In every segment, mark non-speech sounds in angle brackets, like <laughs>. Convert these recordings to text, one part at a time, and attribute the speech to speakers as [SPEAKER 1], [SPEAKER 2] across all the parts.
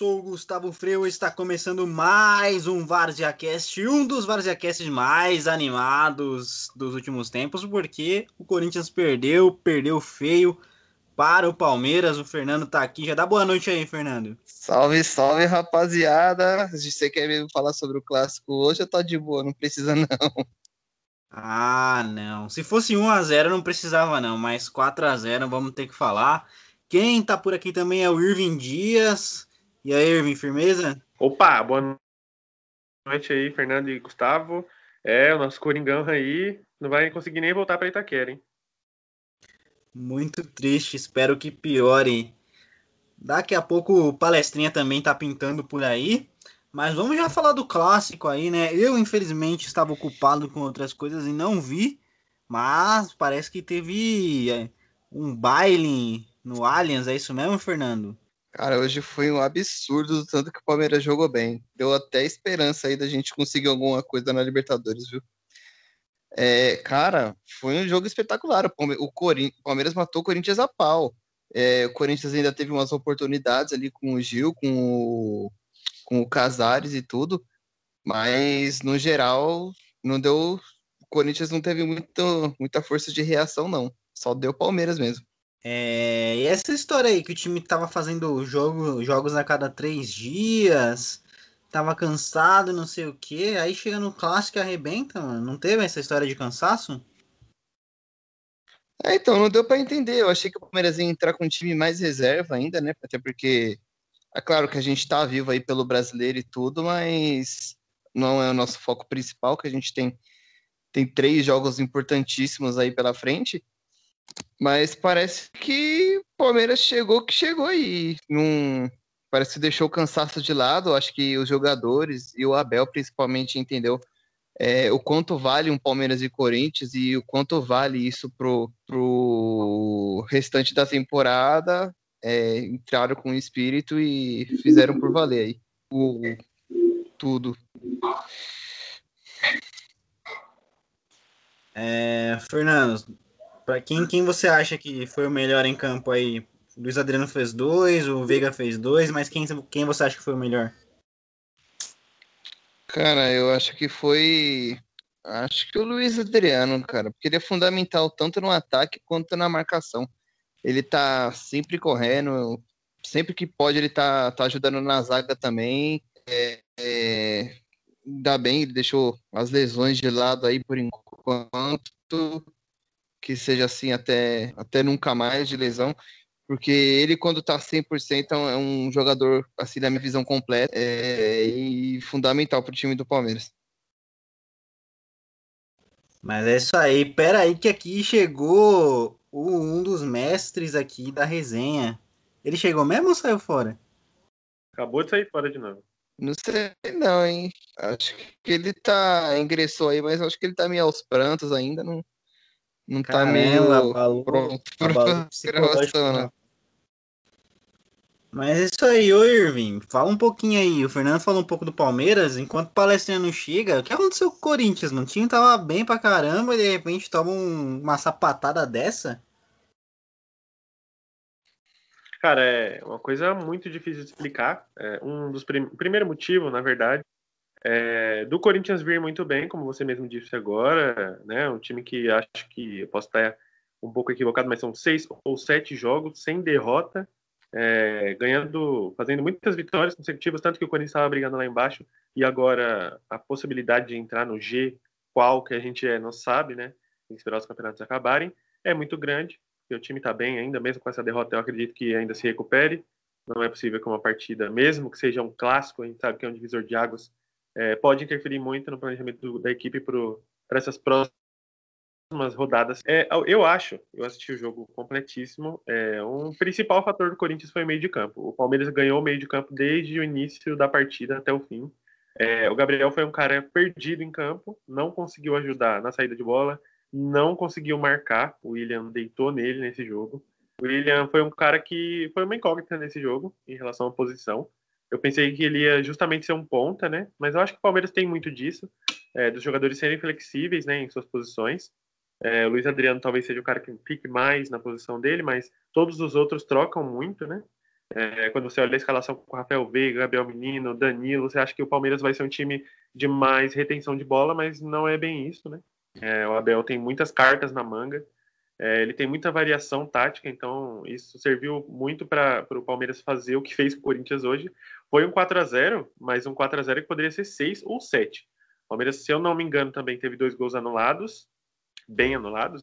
[SPEAKER 1] Sou o Gustavo Freio e está começando mais um VarziaCast, um dos VarziaCasts mais animados dos últimos tempos, porque o Corinthians perdeu, perdeu feio para o Palmeiras. O Fernando tá aqui, já dá boa noite aí, Fernando.
[SPEAKER 2] Salve, salve rapaziada. Se você quer mesmo falar sobre o clássico hoje, eu tô de boa, não precisa não.
[SPEAKER 1] Ah, não. Se fosse 1 a 0 não precisava não, mas 4 a 0 vamos ter que falar. Quem tá por aqui também é o Irving Dias. E aí, Irving, firmeza?
[SPEAKER 3] Opa, boa noite aí, Fernando e Gustavo. É, o nosso Coringão aí não vai conseguir nem voltar para Itaquera, hein?
[SPEAKER 1] Muito triste, espero que piore. Daqui a pouco o palestrinha também tá pintando por aí. Mas vamos já falar do clássico aí, né? Eu, infelizmente, estava ocupado com outras coisas e não vi. Mas parece que teve é, um baile no Allianz, é isso mesmo, Fernando?
[SPEAKER 2] Cara, hoje foi um absurdo do tanto que o Palmeiras jogou bem. Deu até esperança aí da gente conseguir alguma coisa na Libertadores, viu? É, cara, foi um jogo espetacular. O, Palme o, Palmeiras matou o Corinthians a pau. É, o Corinthians ainda teve umas oportunidades ali com o Gil, com o, com o Casares e tudo, mas no geral não deu. O Corinthians não teve muito, muita força de reação, não. Só deu Palmeiras mesmo.
[SPEAKER 1] É, e essa história aí que o time tava fazendo jogo, jogos a cada três dias, tava cansado, não sei o que, aí chega no clássico e arrebenta, mano. Não teve essa história de cansaço?
[SPEAKER 2] É, então, não deu para entender. Eu achei que o Palmeiras ia entrar com um time mais reserva ainda, né? Até porque é claro que a gente tá vivo aí pelo brasileiro e tudo, mas não é o nosso foco principal, que a gente tem, tem três jogos importantíssimos aí pela frente. Mas parece que o Palmeiras chegou que chegou. Num... Parece que deixou o cansaço de lado. Acho que os jogadores e o Abel principalmente entendeu é, o quanto vale um Palmeiras e Corinthians e o quanto vale isso pro, pro restante da temporada. É, entraram com espírito e fizeram por valer aí o, tudo.
[SPEAKER 1] É, Fernando, para quem, quem você acha que foi o melhor em campo aí? Luiz Adriano fez dois, o Veiga fez dois, mas quem, quem você acha que foi o melhor?
[SPEAKER 2] Cara, eu acho que foi. Acho que o Luiz Adriano, cara, porque ele é fundamental tanto no ataque quanto na marcação. Ele tá sempre correndo, sempre que pode ele tá, tá ajudando na zaga também. É, é, bem, ele deixou as lesões de lado aí por enquanto que seja assim até, até nunca mais de lesão, porque ele, quando tá 100%, é um jogador, assim, da minha visão completa, é, e fundamental pro time do Palmeiras.
[SPEAKER 1] Mas é isso aí, pera aí que aqui chegou o, um dos mestres aqui da resenha. Ele chegou mesmo ou saiu fora?
[SPEAKER 3] Acabou de sair fora de novo.
[SPEAKER 2] Não sei não, hein? Acho que ele tá. ingressou aí, mas acho que ele tá meio aos prantos ainda, não, não tá Caramba, meio abalou, pronto pra <laughs> gravação, né?
[SPEAKER 1] Mas é isso aí, ô Irving. Fala um pouquinho aí. O Fernando falou um pouco do Palmeiras. Enquanto o Palestrinha não chega, o que aconteceu com o Corinthians? No time tava bem pra caramba e de repente toma um, uma sapatada dessa?
[SPEAKER 3] Cara, é uma coisa muito difícil de explicar. É um dos prim... primeiro motivo, na verdade, é, do Corinthians vir muito bem, como você mesmo disse agora, né? Um time que acho que eu posso estar um pouco equivocado, mas são seis ou sete jogos sem derrota, é, ganhando, fazendo muitas vitórias consecutivas, tanto que o Corinthians estava brigando lá embaixo e agora a possibilidade de entrar no G, qual que a gente é, não sabe, né? Tem que esperar os campeonatos acabarem, é muito grande. E o time está bem ainda, mesmo com essa derrota, eu acredito que ainda se recupere. Não é possível que uma partida, mesmo que seja um clássico, a gente sabe que é um divisor de águas, é, pode interferir muito no planejamento do, da equipe para essas próximas rodadas. É, eu acho, eu assisti o jogo completíssimo. É, um principal fator do Corinthians foi o meio de campo. O Palmeiras ganhou o meio de campo desde o início da partida até o fim. É, o Gabriel foi um cara perdido em campo, não conseguiu ajudar na saída de bola, não conseguiu marcar. O William deitou nele nesse jogo. O William foi um cara que foi uma incógnita nesse jogo em relação à posição. Eu pensei que ele ia justamente ser um ponta, né? Mas eu acho que o Palmeiras tem muito disso, é, dos jogadores serem flexíveis, né, em suas posições. É, o Luiz Adriano talvez seja o cara que fique mais na posição dele, mas todos os outros trocam muito, né? É, quando você olha a escalação com Rafael Veiga, Gabriel Menino, Danilo, você acha que o Palmeiras vai ser um time de mais retenção de bola, mas não é bem isso, né? É, o Abel tem muitas cartas na manga, é, ele tem muita variação tática, então isso serviu muito para o Palmeiras fazer o que fez com o Corinthians hoje. Foi um 4 a 0 mas um 4 a 0 que poderia ser 6 ou 7. O Palmeiras, se eu não me engano, também teve dois gols anulados, bem anulados,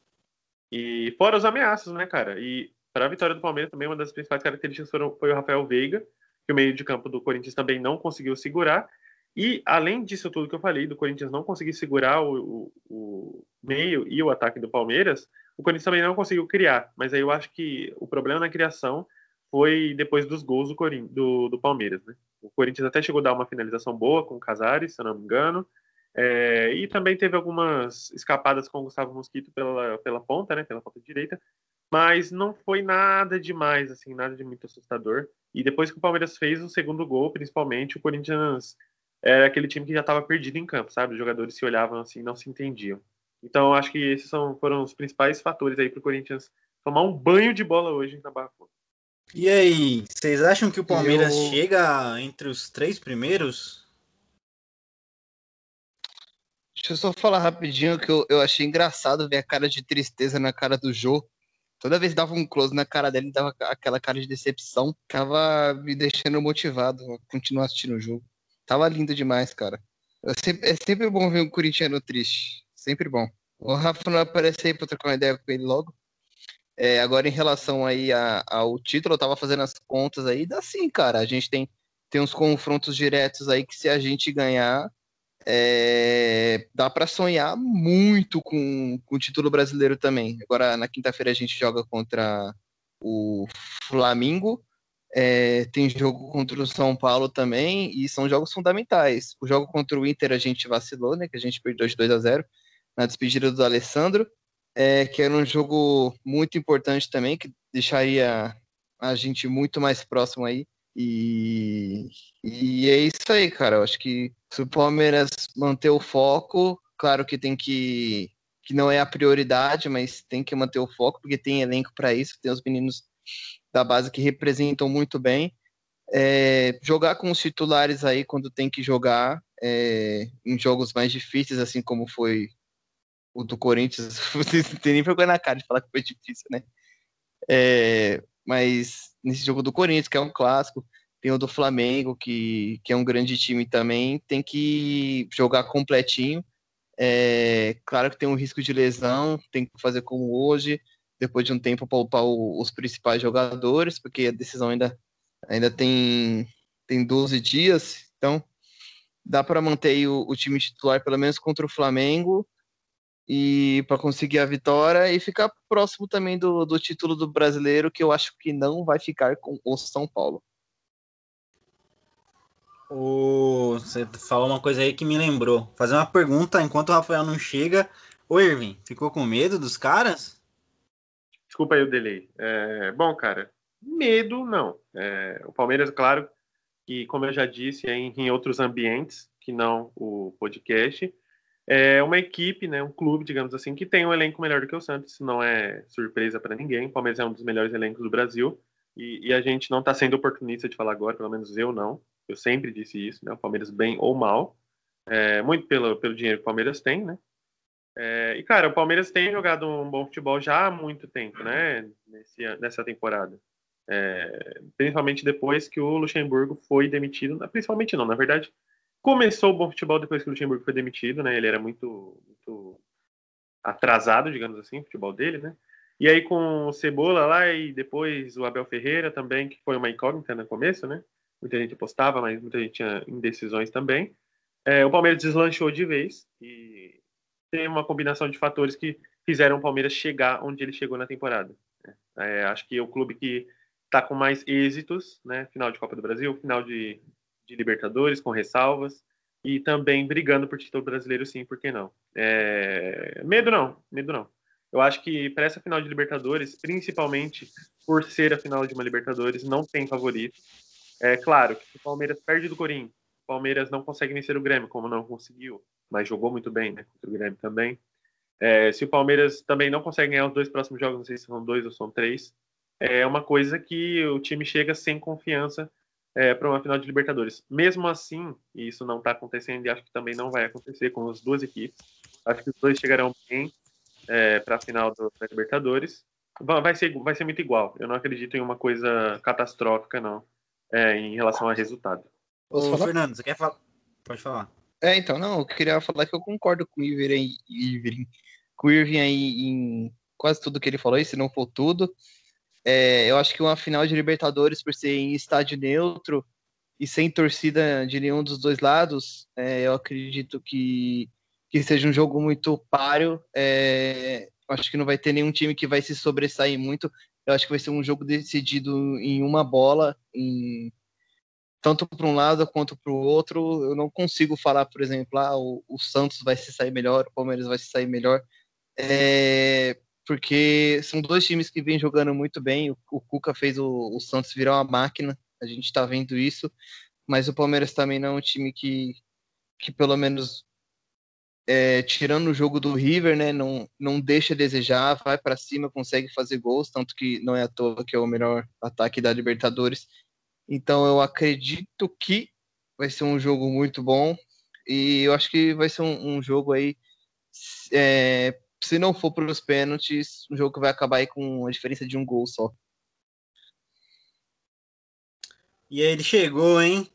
[SPEAKER 3] e fora os ameaças, né, cara? E para a vitória do Palmeiras também uma das principais características foram, foi o Rafael Veiga, que o meio de campo do Corinthians também não conseguiu segurar. E além disso tudo que eu falei, do Corinthians não conseguir segurar o, o, o meio e o ataque do Palmeiras, o Corinthians também não conseguiu criar. Mas aí eu acho que o problema na criação foi depois dos gols do, do, do Palmeiras, né? O Corinthians até chegou a dar uma finalização boa com o Casares, se eu não me engano. É, e também teve algumas escapadas com o Gustavo Mosquito pela, pela ponta, né? Pela ponta direita mas não foi nada demais, assim, nada de muito assustador. E depois que o Palmeiras fez o segundo gol, principalmente, o Corinthians era aquele time que já estava perdido em campo, sabe? Os jogadores se olhavam assim, não se entendiam. Então, acho que esses são, foram os principais fatores aí para o Corinthians tomar um banho de bola hoje na Barra
[SPEAKER 1] E aí, vocês acham que o Palmeiras Eu... chega entre os três primeiros?
[SPEAKER 2] Deixa eu só falar rapidinho que eu, eu achei engraçado ver a cara de tristeza na cara do Jô Toda vez que dava um close na cara dele, dava aquela cara de decepção. Tava me deixando motivado a continuar assistindo o jogo. Tava lindo demais, cara. Sempre, é sempre bom ver um corintiano triste. Sempre bom. O Rafa não aparece aí pra trocar uma ideia com ele logo. É, agora, em relação aí a, ao título, eu tava fazendo as contas aí, dá sim, cara. A gente tem, tem uns confrontos diretos aí que se a gente ganhar, é, dá para sonhar muito com, com o título brasileiro também. Agora, na quinta-feira, a gente joga contra o Flamengo. É, tem jogo contra o São Paulo também, e são jogos fundamentais. O jogo contra o Inter a gente vacilou, né? Que a gente perdeu de 2 a 0 na despedida do Alessandro, é, que era um jogo muito importante também, que deixaria a gente muito mais próximo aí e, e é isso aí, cara. Eu acho que se o Palmeiras manter o foco, claro que tem que. que não é a prioridade, mas tem que manter o foco, porque tem elenco para isso, tem os meninos da base que representam muito bem. É, jogar com os titulares aí quando tem que jogar é, em jogos mais difíceis, assim como foi o do Corinthians. Vocês <laughs> não tem nem vergonha na cara de falar que foi difícil, né? É, mas nesse jogo do Corinthians, que é um clássico, tem o do Flamengo, que, que é um grande time também, tem que jogar completinho. É, claro que tem um risco de lesão, tem que fazer como hoje, depois de um tempo poupar o, os principais jogadores, porque a decisão ainda, ainda tem, tem 12 dias, então dá para manter o, o time titular pelo menos contra o Flamengo e para conseguir a vitória e ficar próximo também do, do título do brasileiro, que eu acho que não vai ficar com o São Paulo.
[SPEAKER 1] O... Você falou uma coisa aí que me lembrou. Fazer uma pergunta enquanto o Rafael não chega. Ô, Irving, ficou com medo dos caras?
[SPEAKER 3] Desculpa aí o delay. É... Bom, cara, medo não. É... O Palmeiras, claro, que como eu já disse, é em, em outros ambientes que não o podcast, é uma equipe, né, um clube, digamos assim, que tem um elenco melhor do que o Santos. Isso não é surpresa para ninguém. O Palmeiras é um dos melhores elencos do Brasil e, e a gente não está sendo oportunista de falar agora, pelo menos eu não. Eu sempre disse isso, né? O Palmeiras bem ou mal, é, muito pelo, pelo dinheiro que o Palmeiras tem, né? É, e cara, o Palmeiras tem jogado um bom futebol já há muito tempo, né? Nesse, nessa temporada. É, principalmente depois que o Luxemburgo foi demitido. Principalmente não, na verdade, começou o bom futebol depois que o Luxemburgo foi demitido, né? Ele era muito, muito atrasado, digamos assim, o futebol dele, né? E aí com o Cebola lá e depois o Abel Ferreira também, que foi uma incógnita no começo, né? Muita gente apostava, mas muita gente tinha indecisões também. É, o Palmeiras deslanchou de vez e tem uma combinação de fatores que fizeram o Palmeiras chegar onde ele chegou na temporada. Né? É, acho que é o clube que está com mais êxitos, né? Final de Copa do Brasil, final de de Libertadores, com ressalvas, e também brigando por título brasileiro, sim, por que não? É... Medo não, medo não. Eu acho que para essa final de Libertadores, principalmente por ser a final de uma Libertadores, não tem favorito. É claro que se o Palmeiras perde do Corinthians, o Palmeiras não consegue vencer o Grêmio, como não conseguiu, mas jogou muito bem, né? Contra o Grêmio também. É, se o Palmeiras também não consegue ganhar os dois próximos jogos, não sei se são dois ou são três, é uma coisa que o time chega sem confiança é, para uma final de Libertadores. Mesmo assim, e isso não está acontecendo e acho que também não vai acontecer com as duas equipes, acho que os dois chegarão bem é, para a final do, da Libertadores. Vai ser, vai ser muito igual. Eu não acredito em uma coisa catastrófica, não, é, em relação a resultado.
[SPEAKER 1] Ô, Fernando, você quer falar? Pode falar.
[SPEAKER 2] É, então, não, eu queria falar que eu concordo com o Irving, Irving, com o Irving aí em quase tudo que ele falou, e se não for tudo. É, eu acho que uma final de Libertadores, por ser em estádio neutro e sem torcida de nenhum dos dois lados, é, eu acredito que, que seja um jogo muito páreo. É, acho que não vai ter nenhum time que vai se sobressair muito. Eu acho que vai ser um jogo decidido em uma bola, em, tanto para um lado quanto para o outro. Eu não consigo falar, por exemplo, ah, o, o, Santos vai se sair melhor, o Palmeiras vai se sair melhor, é, porque são dois times que vêm jogando muito bem. O, o Cuca fez o, o, Santos virar uma máquina, a gente está vendo isso, mas o Palmeiras também não é um time que, que pelo menos é, tirando o jogo do River, né, não, não deixa a desejar, vai para cima, consegue fazer gols, tanto que não é à toa que é o melhor ataque da Libertadores. Então eu acredito que vai ser um jogo muito bom e eu acho que vai ser um, um jogo aí, é, se não for para os pênaltis, um jogo que vai acabar aí com a diferença de um gol só.
[SPEAKER 1] E aí ele chegou, hein?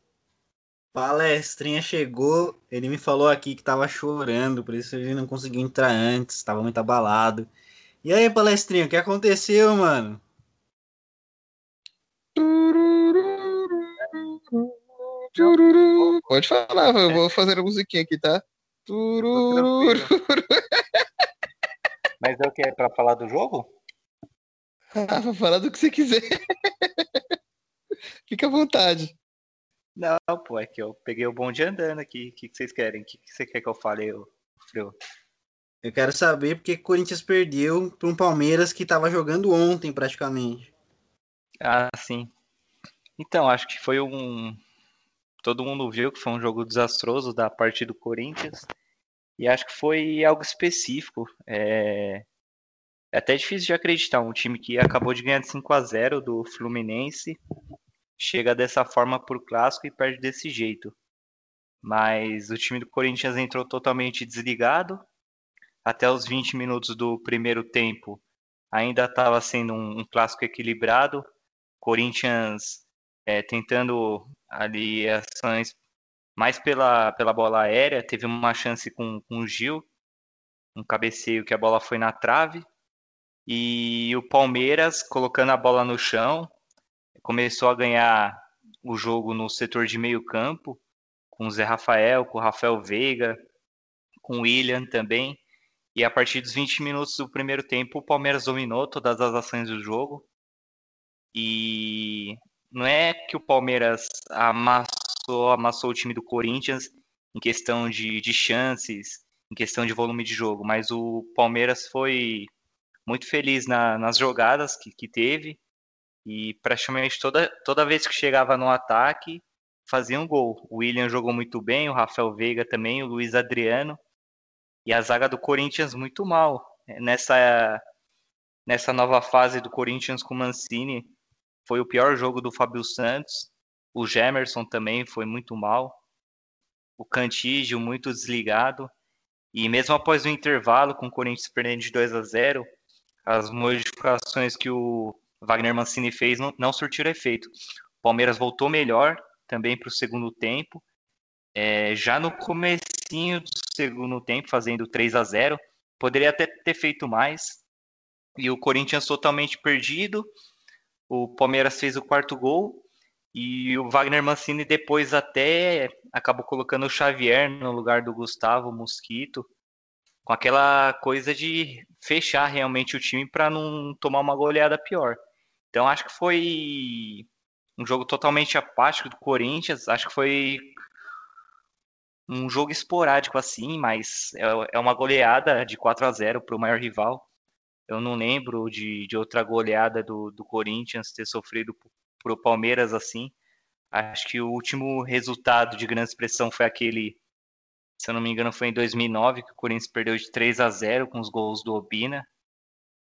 [SPEAKER 1] Palestrinha chegou, ele me falou aqui que tava chorando, por isso ele não conseguiu entrar antes, tava muito abalado. E aí, Palestrinha, o que aconteceu, mano?
[SPEAKER 2] Pode falar, eu vou fazer a musiquinha aqui, tá? <laughs>
[SPEAKER 4] Mas é o que? É pra falar do jogo? <laughs>
[SPEAKER 2] Ah, pra falar do que você quiser. <laughs> Fica à vontade.
[SPEAKER 4] Não, pô, é que eu peguei o bonde andando aqui. O que, que vocês querem? O que, que você quer que eu fale, Frio?
[SPEAKER 1] Eu quero saber porque o Corinthians perdeu para um Palmeiras que estava jogando ontem, praticamente.
[SPEAKER 4] Ah, sim. Então, acho que foi um. Todo mundo viu que foi um jogo desastroso da parte do Corinthians. E acho que foi algo específico. É, é até difícil de acreditar. Um time que acabou de ganhar de 5 a 0 do Fluminense chega dessa forma por clássico e perde desse jeito. Mas o time do Corinthians entrou totalmente desligado. Até os 20 minutos do primeiro tempo ainda estava sendo um, um, clássico equilibrado. Corinthians é, tentando ali ações mais pela, pela bola aérea. Teve uma chance com, com o Gil, um cabeceio que a bola foi na trave. E o Palmeiras colocando a bola no chão, começou a ganhar o jogo no setor de meio campo, com o Zé Rafael, com o Rafael Veiga, com o William também. E a partir dos 20 minutos do primeiro tempo, o Palmeiras dominou todas as ações do jogo. E não é que o Palmeiras amassou, amassou o time do Corinthians em questão de, de chances, em questão de volume de jogo, mas o Palmeiras foi muito feliz na, nas jogadas que, que teve e praticamente toda, toda vez que chegava no ataque, fazia um gol. O William jogou muito bem, o Rafael Veiga também, o Luiz Adriano. E a zaga do Corinthians muito mal. Nessa, nessa nova fase do Corinthians com o Mancini, foi o pior jogo do Fábio Santos. O Gemerson também foi muito mal. O Cantígio muito desligado. E mesmo após o intervalo, com o Corinthians perdendo de 2 a 0, as modificações que o Wagner Mancini fez não, não surtiram efeito. O Palmeiras voltou melhor também para o segundo tempo. É, já no comecinho do segundo tempo, fazendo 3 a 0 poderia até ter feito mais. E o Corinthians totalmente perdido. O Palmeiras fez o quarto gol. E o Wagner Mancini depois até acabou colocando o Xavier no lugar do Gustavo Mosquito com aquela coisa de fechar realmente o time para não tomar uma goleada pior. Então acho que foi um jogo totalmente apático do Corinthians. Acho que foi um jogo esporádico assim, mas é, é uma goleada de 4 a 0 para o maior rival. Eu não lembro de, de outra goleada do, do Corinthians ter sofrido para o Palmeiras assim. Acho que o último resultado de grande expressão foi aquele, se eu não me engano, foi em 2009 que o Corinthians perdeu de 3 a 0 com os gols do Obina.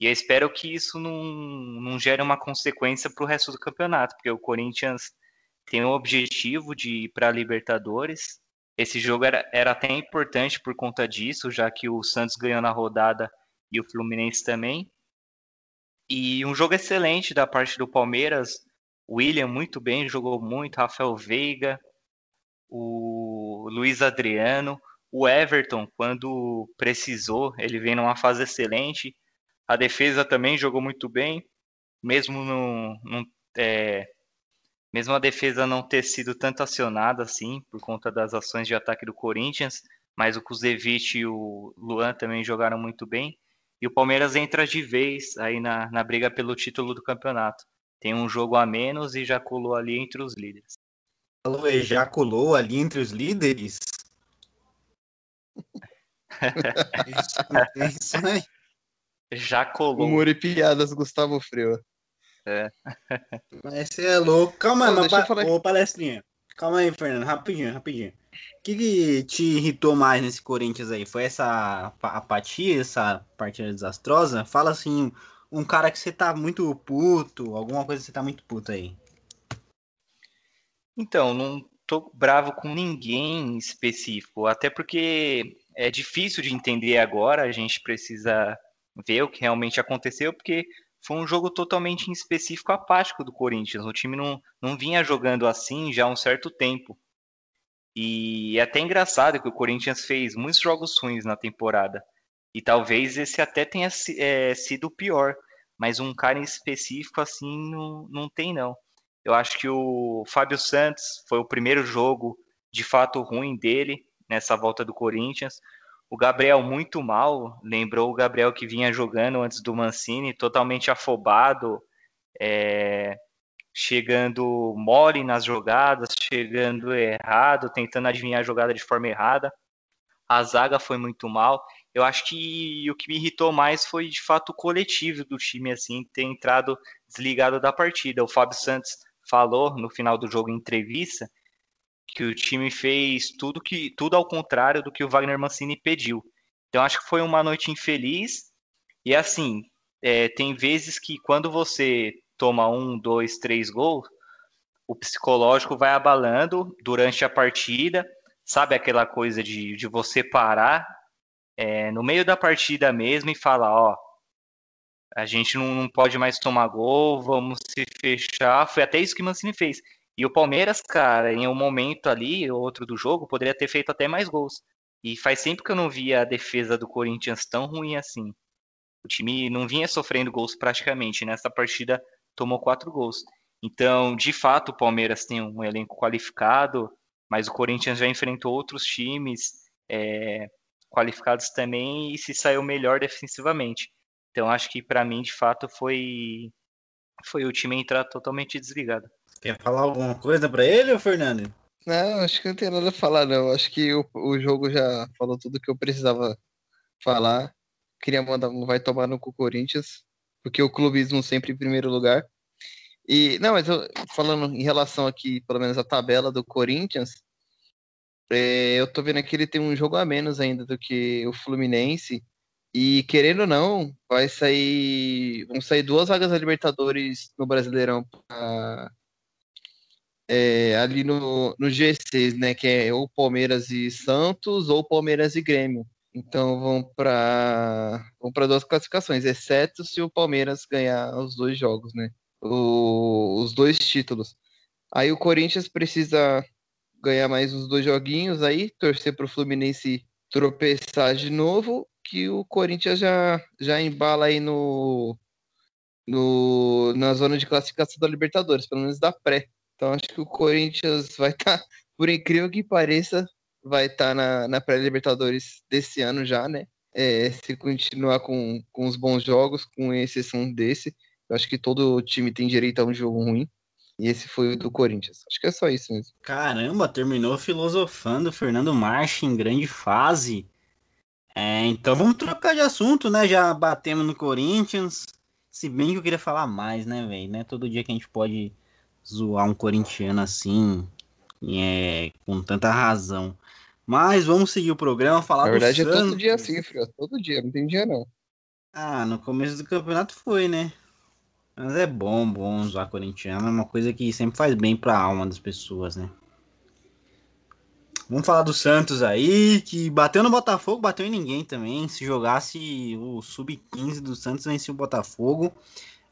[SPEAKER 4] E eu espero que isso não, não gere uma consequência para o resto do campeonato, porque o Corinthians tem o objetivo de ir para a Libertadores. Esse jogo era, era até importante por conta disso, já que o Santos ganhou na rodada e o Fluminense também. E um jogo excelente da parte do Palmeiras. William muito bem, jogou muito. Rafael Veiga, o Luiz Adriano, o Everton, quando precisou, ele vem numa fase excelente. A defesa também jogou muito bem, mesmo no, no é, mesmo a defesa não ter sido tanto acionada assim, por conta das ações de ataque do Corinthians, mas o Kuzevich e o Luan também jogaram muito bem. E o Palmeiras entra de vez aí na, na briga pelo título do campeonato. Tem um jogo a menos e já colou ali entre os líderes.
[SPEAKER 1] Falou, já colou ali entre os líderes? <laughs>
[SPEAKER 4] isso, isso aí. Já colou.
[SPEAKER 2] Humor e piadas, Gustavo Freio.
[SPEAKER 4] É.
[SPEAKER 1] Mas você é louco. Calma aí, mas, pa... ô palestrinha. Calma aí, Fernando, rapidinho, rapidinho. O que, que, te irritou mais nesse Corinthians aí? Foi essa apatia, essa partida desastrosa? Fala assim, um cara que você tá muito puto, alguma coisa que você tá muito puto aí.
[SPEAKER 4] Então, não tô bravo com ninguém específico, até porque é difícil de entender agora, a gente precisa ver o que realmente aconteceu, porque foi um jogo totalmente em específico apático do Corinthians. O time não, não vinha jogando assim já há um certo tempo. E é até engraçado que o Corinthians fez muitos jogos ruins na temporada. E talvez esse até tenha é, sido o pior. Mas um cara em específico assim não, não tem, não. Eu acho que o Fábio Santos foi o primeiro jogo de fato ruim dele nessa volta do Corinthians. O Gabriel muito mal, lembrou o Gabriel que vinha jogando antes do Mancini, totalmente afobado, é, chegando mole nas jogadas, chegando errado, tentando adivinhar a jogada de forma errada. A zaga foi muito mal. Eu acho que o que me irritou mais foi de fato o coletivo do time, assim, ter entrado desligado da partida. O Fábio Santos falou no final do jogo em entrevista que o time fez tudo que tudo ao contrário do que o Wagner Mancini pediu. Então acho que foi uma noite infeliz. E assim, é, tem vezes que quando você toma um, dois, três gols, o psicológico vai abalando durante a partida. Sabe aquela coisa de, de você parar é, no meio da partida mesmo e falar, ó, a gente não, não pode mais tomar gol, vamos se fechar. Foi até isso que o Mancini fez. E o Palmeiras, cara, em um momento ali, outro do jogo, poderia ter feito até mais gols. E faz tempo que eu não via a defesa do Corinthians tão ruim assim. O time não vinha sofrendo gols praticamente. Nessa partida tomou quatro gols. Então, de fato, o Palmeiras tem um elenco qualificado, mas o Corinthians já enfrentou outros times é, qualificados também e se saiu melhor defensivamente. Então, acho que para mim, de fato, foi foi o time entrar totalmente desligado.
[SPEAKER 1] Quer falar alguma coisa para ele, Fernando?
[SPEAKER 2] Não, acho que não tem nada a falar, não. Acho que o, o jogo já falou tudo que eu precisava falar. Queria mandar um vai tomar no cu Corinthians, porque o clubismo sempre em primeiro lugar. E, não, mas eu, falando em relação aqui, pelo menos a tabela do Corinthians, é, eu tô vendo que ele tem um jogo a menos ainda do que o Fluminense. E querendo ou não, vai sair. Vão sair duas vagas da Libertadores no Brasileirão pra, é, ali no, no G6, né? Que é ou Palmeiras e Santos ou Palmeiras e Grêmio. Então vão para vão para duas classificações, exceto se o Palmeiras ganhar os dois jogos, né? O, os dois títulos. Aí o Corinthians precisa ganhar mais uns dois joguinhos aí, torcer para o Fluminense tropeçar de novo, que o Corinthians já, já embala aí no, no, na zona de classificação da Libertadores, pelo menos da pré. Então acho que o Corinthians vai estar, tá, por incrível que pareça, vai estar tá na, na pré-Libertadores desse ano já, né? É, se continuar com, com os bons jogos, com exceção desse, eu acho que todo time tem direito a um jogo ruim. E esse foi o do Corinthians. Acho que é só isso mesmo.
[SPEAKER 1] Caramba, terminou filosofando Fernando Marcha em grande fase. É, então vamos trocar de assunto, né? Já batemos no Corinthians. Se bem que eu queria falar mais, né, velho? Né? Todo dia que a gente pode zoar um corintiano assim, é, com tanta razão. Mas vamos seguir o programa, falar
[SPEAKER 2] Na verdade
[SPEAKER 1] do
[SPEAKER 2] é todo dia assim, filho. Todo dia, não tem dia não.
[SPEAKER 1] Ah, no começo do campeonato foi, né? Mas é bom, bom usar corintiano, é uma coisa que sempre faz bem pra alma das pessoas, né? Vamos falar do Santos aí, que bateu no Botafogo, bateu em ninguém também. Se jogasse o Sub-15 do Santos, vencia o Botafogo.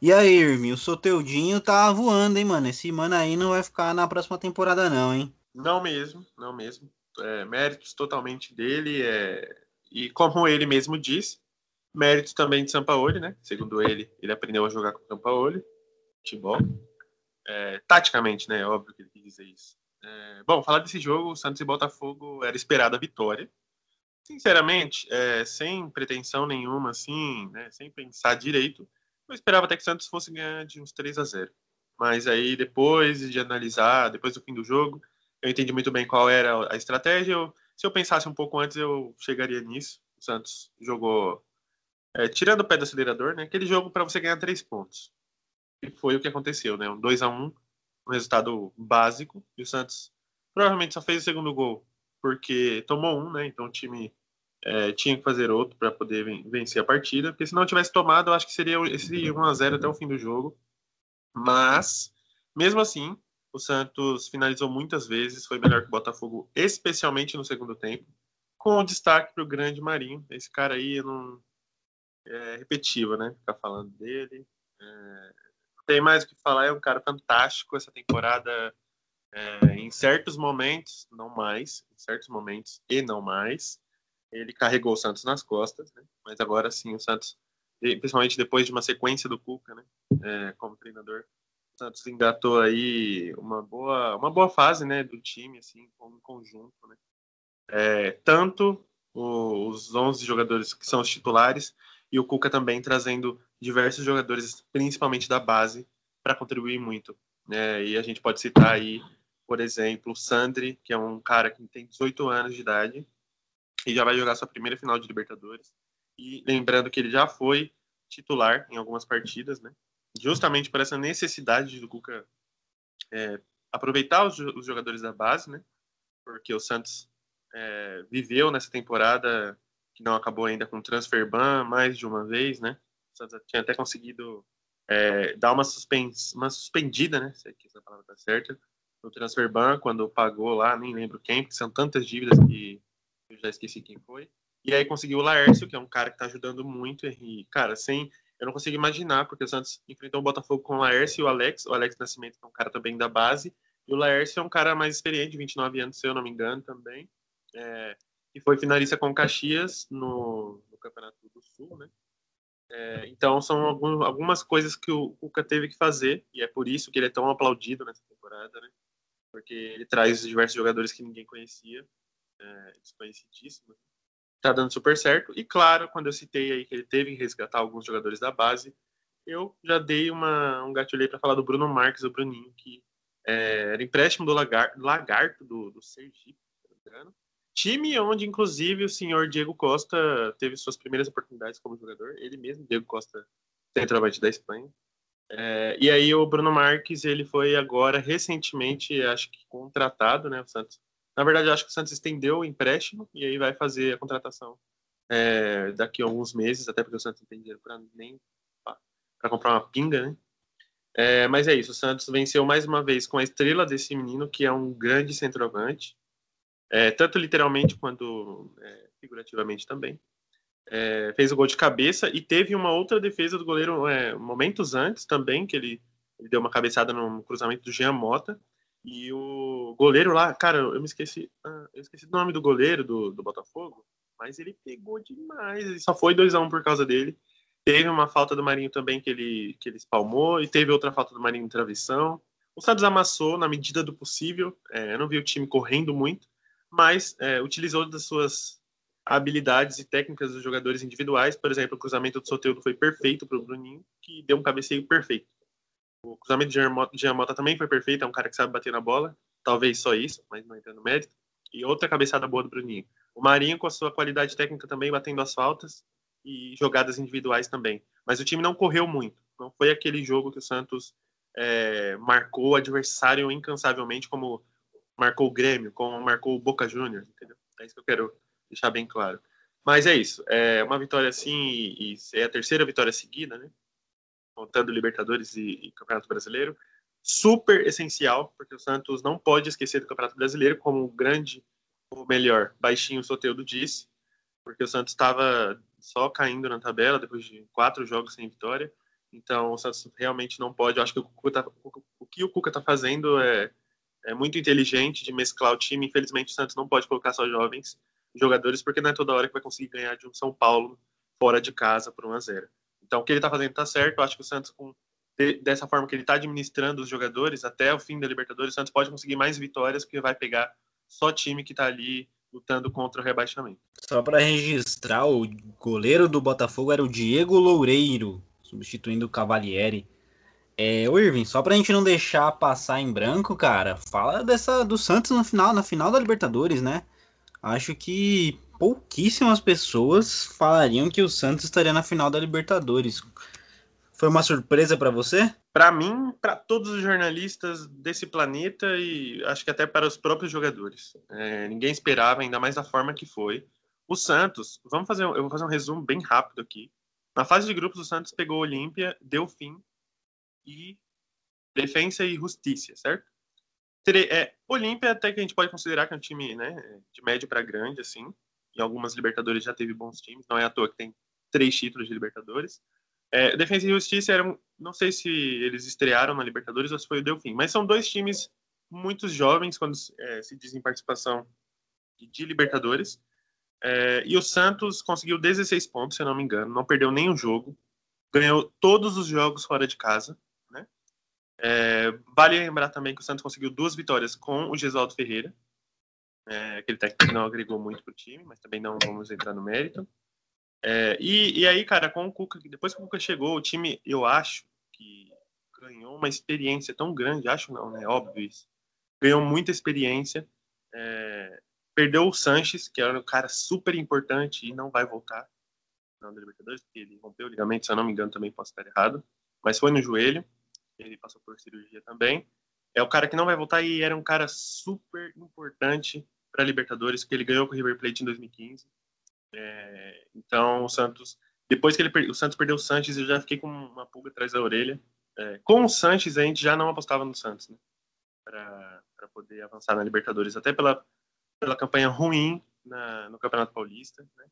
[SPEAKER 1] E aí, Irving, o Soteudinho tá voando, hein, mano? Esse mano aí não vai ficar na próxima temporada, não, hein?
[SPEAKER 3] Não mesmo, não mesmo. É, méritos totalmente dele. É... E como ele mesmo disse, méritos também de Sampaoli, né? Segundo ele, ele aprendeu a jogar com o Sampaoli, futebol. É, taticamente, né? Óbvio que ele quis dizer isso. É, bom, falar desse jogo, Santos e Botafogo era esperada a vitória. Sinceramente, é, sem pretensão nenhuma, assim, né, sem pensar direito, eu esperava até que o Santos fosse ganhar de uns 3 a 0 Mas aí, depois de analisar, depois do fim do jogo, eu entendi muito bem qual era a estratégia. Eu, se eu pensasse um pouco antes, eu chegaria nisso. O Santos jogou é, tirando o pé do acelerador, né? Aquele jogo para você ganhar três pontos. E foi o que aconteceu, né? Um 2 a 1 um resultado básico. E o Santos provavelmente só fez o segundo gol porque tomou um, né? Então o time é, tinha que fazer outro para poder vencer a partida. Porque se não tivesse tomado, eu acho que seria esse 1 a 0 até o fim do jogo. Mas, mesmo assim, o Santos finalizou muitas vezes, foi melhor que o Botafogo, especialmente no segundo tempo, com destaque para o grande Marinho. Esse cara aí não é repetitivo, né? Ficar falando dele. É, tem mais o que falar, é um cara fantástico essa temporada. É, em certos momentos, não mais, em certos momentos e não mais, ele carregou o Santos nas costas, né? mas agora sim o Santos, principalmente depois de uma sequência do Cuca, né? É, como treinador, o Santos engatou aí uma boa, uma boa fase, né, do time, assim, como conjunto, né? É, tanto os 11 jogadores que são os titulares e o Cuca também trazendo diversos jogadores, principalmente da base, para contribuir muito. Né? E a gente pode citar aí, por exemplo, o Sandri, que é um cara que tem 18 anos de idade e já vai jogar sua primeira final de Libertadores. E lembrando que ele já foi titular em algumas partidas, né? justamente por essa necessidade do Cuca é, aproveitar os, os, jogadores da base, né? porque o Santos é, viveu nessa temporada que não acabou ainda com transfer ban mais de uma vez, né? Tinha até conseguido é, dar uma, suspens, uma suspendida, né? Se essa palavra tá certa, no transfer ban quando pagou lá, nem lembro quem, porque são tantas dívidas que eu já esqueci quem foi. E aí conseguiu o Laércio, que é um cara que tá ajudando muito. E, cara, sem. Eu não consigo imaginar, porque o Santos enfrentou o Botafogo com o Laércio e o Alex. O Alex Nascimento, que é um cara também da base. E o Laércio é um cara mais experiente, 29 anos, se eu não me engano, também. É, e foi finalista com o Caxias no, no Campeonato do Sul, né? É, então são algum, algumas coisas que o Cuca teve que fazer e é por isso que ele é tão aplaudido nessa temporada, né? Porque ele traz diversos jogadores que ninguém conhecia, é, desconhecidíssimos. Tá dando super certo. E claro, quando eu citei aí que ele teve que resgatar alguns jogadores da base, eu já dei uma, um gatilho para falar do Bruno Marques, o Bruninho, que é, era empréstimo do Lagar, Lagarto, do, do Sergipe, se não me engano Time onde, inclusive, o senhor Diego Costa teve suas primeiras oportunidades como jogador. Ele mesmo, Diego Costa, centroavante da Espanha. É, e aí o Bruno Marques, ele foi agora, recentemente, acho que contratado, né, o Santos. Na verdade, acho que o Santos estendeu o empréstimo e aí vai fazer a contratação é, daqui a alguns meses, até porque o Santos não tem dinheiro para nem para comprar uma pinga, né? É, mas é isso, o Santos venceu mais uma vez com a estrela desse menino, que é um grande centroavante é, tanto literalmente quanto é, figurativamente também. É, fez o gol de cabeça e teve uma outra defesa do goleiro é, momentos antes também, que ele, ele, deu uma cabeçada no cruzamento do Jean Mota. E o goleiro lá, cara, eu me esqueci, ah, eu esqueci do nome do goleiro do, do Botafogo, mas ele pegou demais, ele só foi 2 a 1 um por causa dele. Teve uma falta do Marinho também que ele, que ele espalmou, e teve outra falta do Marinho em travessão. O Santos amassou na medida do possível, é, eu não vi o time correndo muito, mas é, utilizou das suas habilidades e técnicas dos jogadores individuais. Por exemplo, o cruzamento do Soteldo foi perfeito para o Bruninho, que deu um cabeceio perfeito. O cruzamento de Giamota também foi perfeito, é um cara que sabe bater na bola, talvez só isso, mas não entrando no mérito. E outra cabeçada boa do Bruninho. O Marinho, com a sua qualidade técnica também, batendo as faltas e jogadas individuais também. Mas o time não correu muito. Não foi aquele jogo que o Santos é, marcou o adversário incansavelmente, como marcou o Grêmio, como marcou o Boca Juniors, entendeu? É isso que eu quero deixar bem claro. Mas é isso. É uma vitória assim, e, é a terceira vitória seguida, né? Contando Libertadores e, e Campeonato Brasileiro. Super essencial, porque o Santos não pode esquecer do Campeonato Brasileiro, como o grande, ou melhor, baixinho Soteudo disse, porque o Santos estava só caindo na tabela depois de quatro jogos sem vitória. Então, o Santos realmente não pode. Eu acho que o, Cuca tá, o que o Cuca está fazendo é, é muito inteligente de mesclar o time. Infelizmente, o Santos não pode colocar só jovens jogadores, porque não é toda hora que vai conseguir ganhar de um São Paulo fora de casa por 1 a 0 Então, o que ele está fazendo está certo. Eu acho que o Santos, com, dessa forma que ele está administrando os jogadores até o fim da Libertadores, o Santos pode conseguir mais vitórias, porque vai pegar só time que está ali lutando contra o rebaixamento.
[SPEAKER 1] Só para registrar, o goleiro do Botafogo era o Diego Loureiro, substituindo o Cavalieri. É, Irving, só pra gente não deixar passar em branco, cara, fala dessa do Santos no final, na final da Libertadores, né? Acho que pouquíssimas pessoas falariam que o Santos estaria na final da Libertadores. Foi uma surpresa para você?
[SPEAKER 3] Para mim, para todos os jornalistas desse planeta e acho que até para os próprios jogadores. É, ninguém esperava, ainda mais da forma que foi. O Santos, vamos fazer, eu vou fazer um resumo bem rápido aqui. Na fase de grupos, o Santos pegou o Olímpia, deu fim e Defensa e Justiça, certo? É, Olímpia até que a gente pode considerar que é um time né, de médio para grande, assim. Em algumas Libertadores já teve bons times, não é à toa que tem três títulos de Libertadores. É, Defensa e Justiça eram, não sei se eles estrearam na Libertadores ou se foi o Delfim, mas são dois times muito jovens quando é, se diz em participação de, de Libertadores. É, e o Santos conseguiu 16 pontos, se eu não me engano, não perdeu nenhum jogo, ganhou todos os jogos fora de casa. É, vale lembrar também que o Santos conseguiu duas vitórias com o Gesualdo Ferreira, é, aquele técnico que não agregou muito para o time, mas também não vamos entrar no mérito. É, e, e, aí, cara, com o Cuca, depois que o Cuca chegou, o time, eu acho que ganhou uma experiência tão grande, acho não, né? Óbvio isso. Ganhou muita experiência. É, perdeu o Sanches, que era um cara super importante e não vai voltar na Libertadores, porque ele rompeu o ligamento, se eu não me engano, também posso estar errado. Mas foi no joelho, ele passou por cirurgia também. É o cara que não vai voltar e era um cara super importante para Libertadores, que ele ganhou com o River Plate em 2015. É, então, o Santos, depois que ele o Santos perdeu o Sanches, eu já fiquei com uma pulga atrás da orelha. É, com o Sanches, a gente já não apostava no Santos, né? Para poder avançar na Libertadores, até pela, pela campanha ruim na, no Campeonato Paulista, né?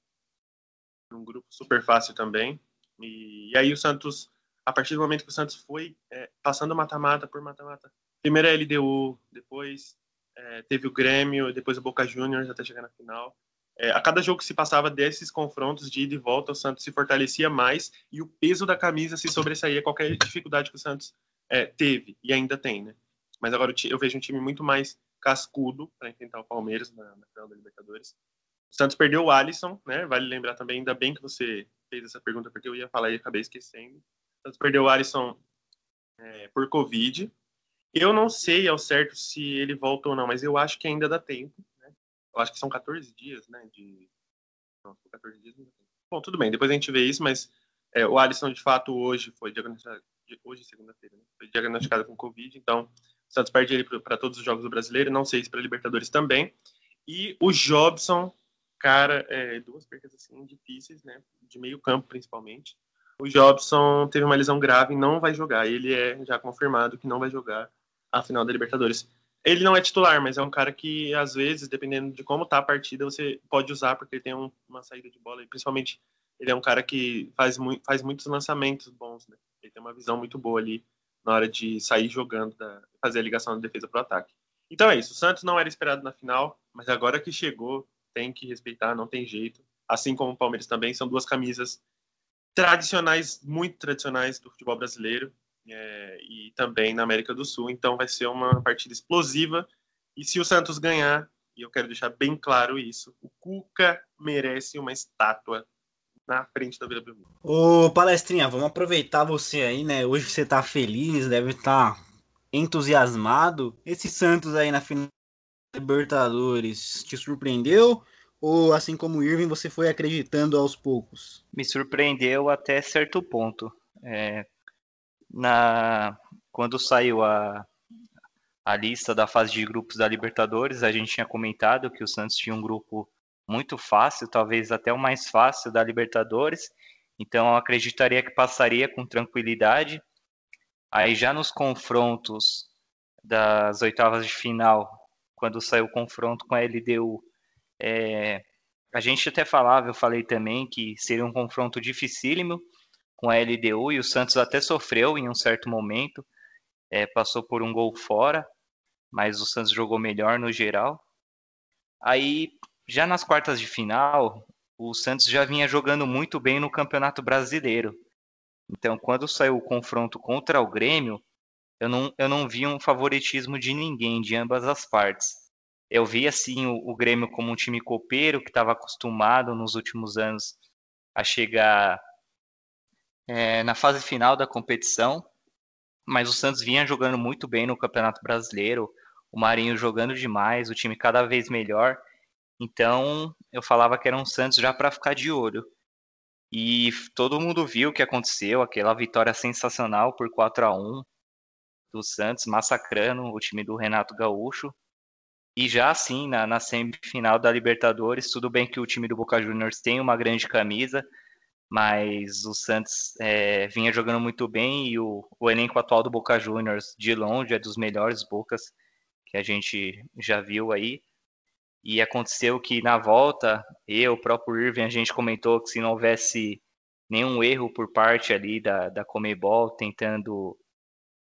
[SPEAKER 3] Um grupo super fácil também. E, e, aí o Santos, a partir do momento que o Santos foi é, passando mata-mata por mata-mata, primeiro a LDU, depois é, teve o Grêmio, depois o Boca Juniors até chegar na final é, a cada jogo que se passava desses confrontos de ida e volta, o Santos se fortalecia mais e o peso da camisa se sobressaía qualquer dificuldade que o Santos é, teve e ainda tem, né? Mas agora eu vejo um time muito mais cascudo para enfrentar o Palmeiras na, na final da Libertadores. O Santos perdeu o Alisson, né? Vale lembrar também, ainda bem que você fez essa pergunta, porque eu ia falar e acabei esquecendo. Santos perdeu o Alisson é, por Covid. Eu não sei ao certo se ele volta ou não, mas eu acho que ainda dá tempo eu acho que são 14 dias, né? De. Não, 14 dias. Bom, tudo bem, depois a gente vê isso, mas é, o Alisson, de fato, hoje foi diagnosticado. Hoje, segunda-feira, né? Foi diagnosticado com Covid, então o Santos perde ele para todos os jogos do brasileiro, não sei se para Libertadores também. E o Jobson, cara, é, duas percas assim difíceis, né? De meio campo, principalmente. O Jobson teve uma lesão grave e não vai jogar. Ele é já confirmado que não vai jogar a final da Libertadores. Ele não é titular, mas é um cara que, às vezes, dependendo de como tá a partida, você pode usar, porque ele tem um, uma saída de bola. E, principalmente, ele é um cara que faz, mu faz muitos lançamentos bons, né? Ele tem uma visão muito boa ali na hora de sair jogando, da, fazer a ligação da defesa para o ataque. Então é isso. O Santos não era esperado na final, mas agora que chegou, tem que respeitar, não tem jeito. Assim como o Palmeiras também, são duas camisas tradicionais, muito tradicionais do futebol brasileiro é, e também na América do Sul. Então vai ser uma partida explosiva. E se o Santos ganhar, e eu quero deixar bem claro isso, o Cuca merece uma estátua na frente da Vila Belmiro.
[SPEAKER 1] Ô Palestrinha, vamos aproveitar você aí, né? Hoje você tá feliz, deve estar tá entusiasmado. Esse Santos aí na final Libertadores te surpreendeu? Ou assim como o Irving, você foi acreditando aos poucos?
[SPEAKER 4] Me surpreendeu até certo ponto. É, na quando saiu a, a lista da fase de grupos da Libertadores, a gente tinha comentado que o Santos tinha um grupo muito fácil, talvez até o mais fácil da Libertadores. Então eu acreditaria que passaria com tranquilidade. Aí já nos confrontos das oitavas de final, quando saiu o confronto com a LDU, é, a gente até falava, eu falei também que seria um confronto dificílimo com a LDU e o Santos até sofreu em um certo momento, é, passou por um gol fora, mas o Santos jogou melhor no geral. Aí, já nas quartas de final, o Santos já vinha jogando muito bem no Campeonato Brasileiro. Então, quando saiu o confronto contra o Grêmio, eu não, eu não vi um favoritismo de ninguém, de ambas as partes. Eu vi, assim, o, o Grêmio como um time copeiro que estava acostumado nos últimos anos a chegar é, na fase final da competição, mas o Santos vinha jogando muito bem no Campeonato Brasileiro, o Marinho jogando demais, o time cada vez melhor. Então, eu falava que era um Santos já para ficar de olho. E todo mundo viu o que aconteceu, aquela vitória sensacional por 4 a 1 do Santos, massacrando o time do Renato Gaúcho. E já assim, na, na semifinal da Libertadores, tudo bem que o time do Boca Juniors tem uma grande camisa, mas o Santos é, vinha jogando muito bem e o, o elenco atual do Boca Juniors, de longe, é dos melhores Bocas que a gente já viu aí. E aconteceu que na volta, eu, o próprio Irving, a gente comentou que se não houvesse nenhum erro por parte ali da, da Comebol, tentando,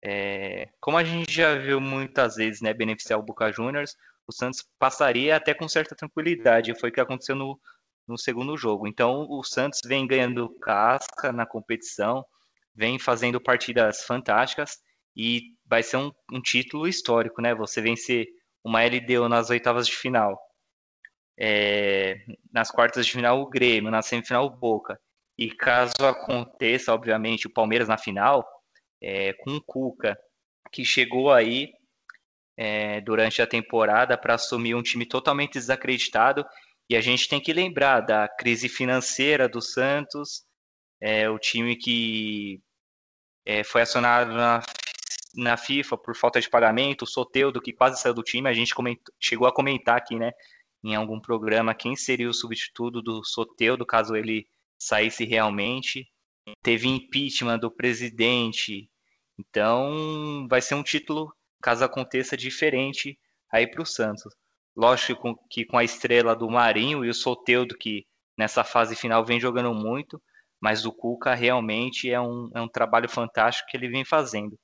[SPEAKER 4] é, como a gente já viu muitas vezes, né, beneficiar o Boca Juniors, o Santos passaria até com certa tranquilidade. Foi o que aconteceu no, no segundo jogo. Então, o Santos vem ganhando casca na competição, vem fazendo partidas fantásticas e vai ser um, um título histórico, né? Você vencer uma LDU nas oitavas de final é, nas quartas de final o Grêmio, na semifinal o Boca. E caso aconteça, obviamente, o Palmeiras na final, é, com o Cuca, que chegou aí é, durante a temporada para assumir um time totalmente desacreditado. E a gente tem que lembrar da crise financeira do Santos, é, o time que é, foi acionado na, na FIFA por falta de pagamento, o Soteudo, que quase saiu do time, a gente comentou, chegou a comentar aqui, né? em algum programa quem seria o substituto do Soteudo caso ele saísse realmente. Teve impeachment do presidente. Então, vai ser um título, caso aconteça, diferente aí para o Santos. Lógico que com a estrela do Marinho e o Soteudo, que nessa fase final vem jogando muito, mas o Cuca realmente é um, é um trabalho fantástico que ele vem fazendo.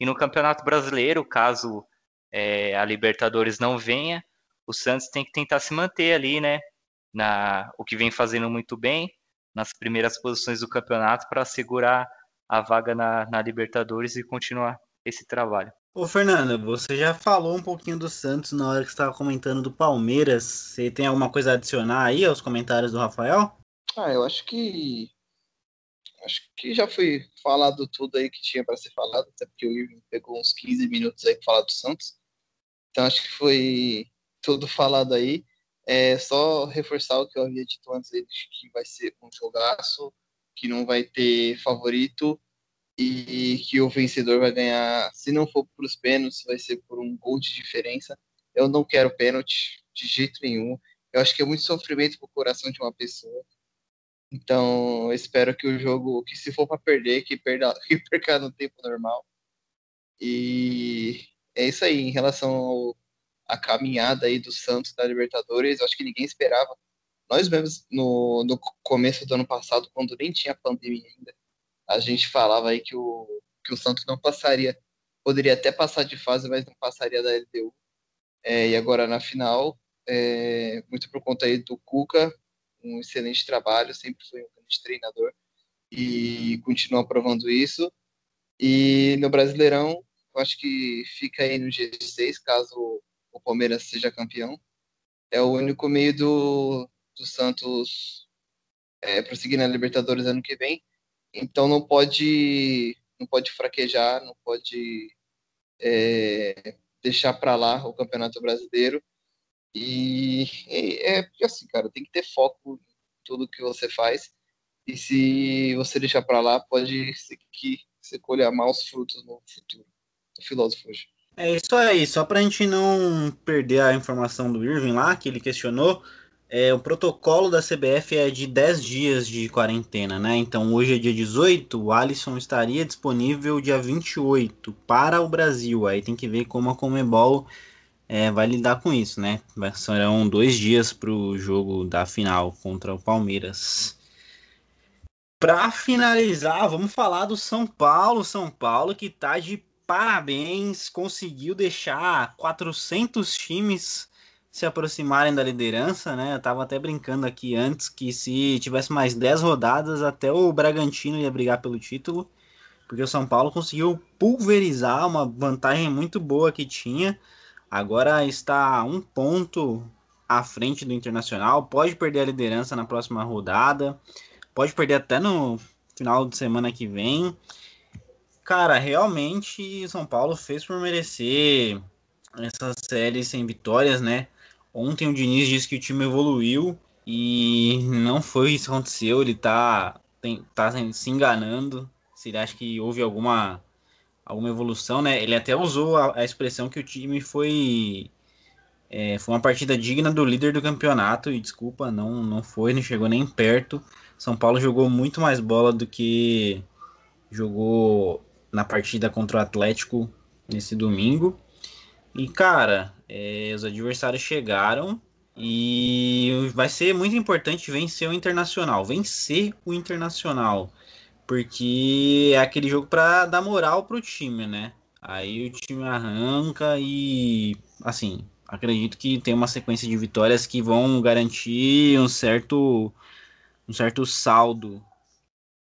[SPEAKER 4] E no Campeonato Brasileiro, caso é, a Libertadores não venha, o Santos tem que tentar se manter ali, né? Na, o que vem fazendo muito bem, nas primeiras posições do campeonato, para segurar a vaga na, na Libertadores e continuar esse trabalho.
[SPEAKER 1] Ô Fernando, você já falou um pouquinho do Santos na hora que estava comentando do Palmeiras. Você tem alguma coisa a adicionar aí aos comentários do Rafael?
[SPEAKER 2] Ah, eu acho que acho que já foi falado tudo aí que tinha para ser falado, até porque o Irving pegou uns 15 minutos aí para falar do Santos. Então acho que foi tudo falado aí. É só reforçar o que eu havia dito antes aí, que vai ser um jogaço, que não vai ter favorito e que o vencedor vai ganhar, se não for para os pênaltis, vai ser por um gol de diferença. Eu não quero pênalti de jeito nenhum. Eu acho que é muito sofrimento para o coração de uma pessoa. Então, eu espero que o jogo, que se for para perder, que perda, <laughs> que perca no tempo normal. E é isso aí. Em relação a caminhada aí do Santos da Libertadores, eu acho que ninguém esperava. Nós mesmos, no, no começo do ano passado, quando nem tinha pandemia ainda, a gente falava aí que o, que o Santos não passaria, poderia até passar de fase, mas não passaria da LDU. É, e agora na final, é, muito por conta aí do Cuca, um excelente trabalho, sempre foi um grande treinador e continua provando isso. E no Brasileirão, eu acho que fica aí no G6, caso o Palmeiras seja campeão. É o único meio do, do Santos é, prosseguir na Libertadores ano que vem. Então não pode não pode fraquejar, não pode é, deixar para lá o Campeonato Brasileiro. E, e é assim, cara, tem que ter foco em tudo que você faz. E se você deixar para lá, pode ser que você colha maus frutos no futuro. O filósofo hoje.
[SPEAKER 1] É isso aí, só pra gente não perder a informação do Irving lá, que ele questionou. É, o protocolo da CBF é de 10 dias de quarentena, né? Então hoje é dia 18, o Alisson estaria disponível dia 28 para o Brasil. Aí tem que ver como a Comebol é, vai lidar com isso, né? Serão dois dias para o jogo da final contra o Palmeiras. Para finalizar, vamos falar do São Paulo. São Paulo que tá de parabéns, conseguiu deixar 400 times se aproximarem da liderança, né? Eu tava até brincando aqui antes que se tivesse mais 10 rodadas, até o Bragantino ia brigar pelo título, porque o São Paulo conseguiu pulverizar uma vantagem muito boa que tinha. Agora está um ponto à frente do Internacional, pode perder a liderança na próxima rodada, pode perder até no final de semana que vem. Cara, realmente São Paulo fez por merecer essa série sem vitórias, né? Ontem o Diniz disse que o time evoluiu e não foi isso que aconteceu. Ele tá, tem, tá se enganando. Se ele acha que houve alguma, alguma evolução, né? Ele até usou a, a expressão que o time foi. É, foi uma partida digna do líder do campeonato. E desculpa, não, não foi, não chegou nem perto. São Paulo jogou muito mais bola do que jogou na partida contra o Atlético nesse domingo. E, cara, é, os adversários chegaram e vai ser muito importante vencer o Internacional. Vencer o Internacional. Porque é aquele jogo para dar moral pro time, né? Aí o time arranca e, assim, acredito que tem uma sequência de vitórias que vão garantir um certo, um certo saldo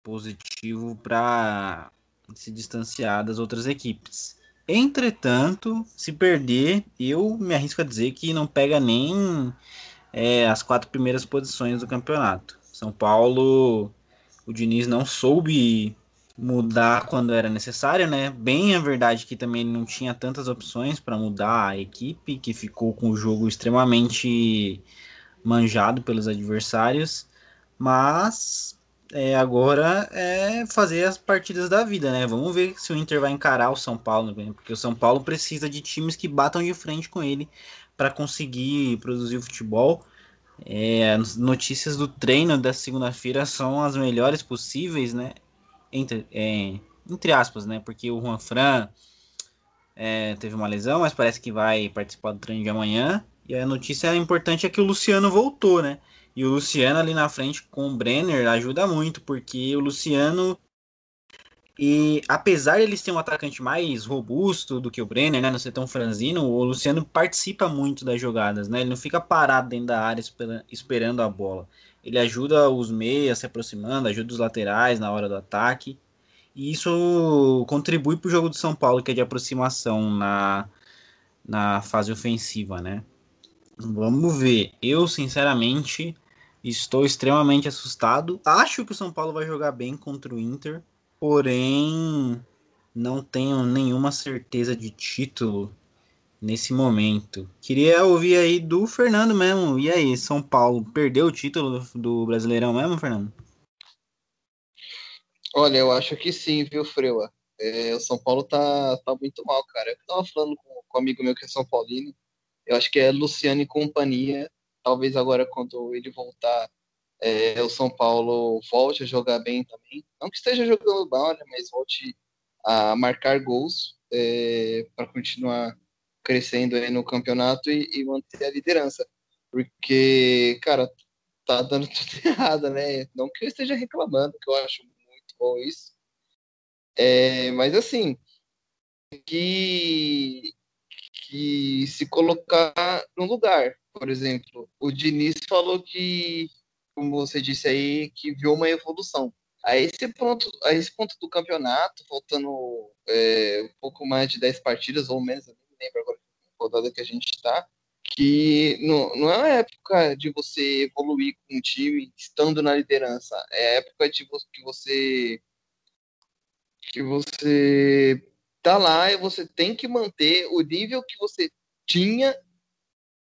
[SPEAKER 1] positivo para se distanciar das outras equipes. Entretanto, se perder, eu me arrisco a dizer que não pega nem é, as quatro primeiras posições do campeonato. São Paulo, o Diniz não soube mudar quando era necessário, né? Bem a verdade que também não tinha tantas opções para mudar a equipe, que ficou com o jogo extremamente manjado pelos adversários, mas é, agora é fazer as partidas da vida, né? Vamos ver se o Inter vai encarar o São Paulo, né? porque o São Paulo precisa de times que batam de frente com ele para conseguir produzir o futebol. É, as notícias do treino da segunda-feira são as melhores possíveis, né? Entre, é, entre aspas, né? Porque o Juan Fran é, teve uma lesão, mas parece que vai participar do treino de amanhã. E a notícia importante é que o Luciano voltou, né? E o Luciano ali na frente com o Brenner ajuda muito, porque o Luciano. E apesar de eles terem um atacante mais robusto do que o Brenner, né? Não ser tão franzino, o Luciano participa muito das jogadas, né? Ele não fica parado dentro da área esperando a bola. Ele ajuda os meias se aproximando, ajuda os laterais na hora do ataque. E isso contribui para o jogo do São Paulo, que é de aproximação na, na fase ofensiva, né? Vamos ver. Eu, sinceramente, Estou extremamente assustado. Acho que o São Paulo vai jogar bem contra o Inter, porém não tenho nenhuma certeza de título nesse momento. Queria ouvir aí do Fernando mesmo. E aí, São Paulo perdeu o título do Brasileirão mesmo, Fernando?
[SPEAKER 2] Olha, eu acho que sim, viu, Freua? É, o São Paulo tá, tá muito mal, cara. Eu tava falando com, com um amigo meu que é São Paulino. Eu acho que é Luciano e companhia talvez agora quando ele voltar, é, o São Paulo volte a jogar bem também. Não que esteja jogando mal, né, mas volte a marcar gols é, para continuar crescendo aí no campeonato e, e, manter a liderança. Porque, cara, tá dando <laughs> tudo errado, né? Não que eu esteja reclamando, que eu acho muito bom isso. É, mas assim, que, que se colocar no lugar. Por exemplo, o Diniz falou que, como você disse aí, que viu uma evolução. A esse ponto, a esse ponto do campeonato, faltando é, um pouco mais de 10 partidas ou menos, não lembro agora a rodada que a gente está, que não, não é uma época de você evoluir com o time estando na liderança, é época de que você que você tá lá e você tem que manter o nível que você tinha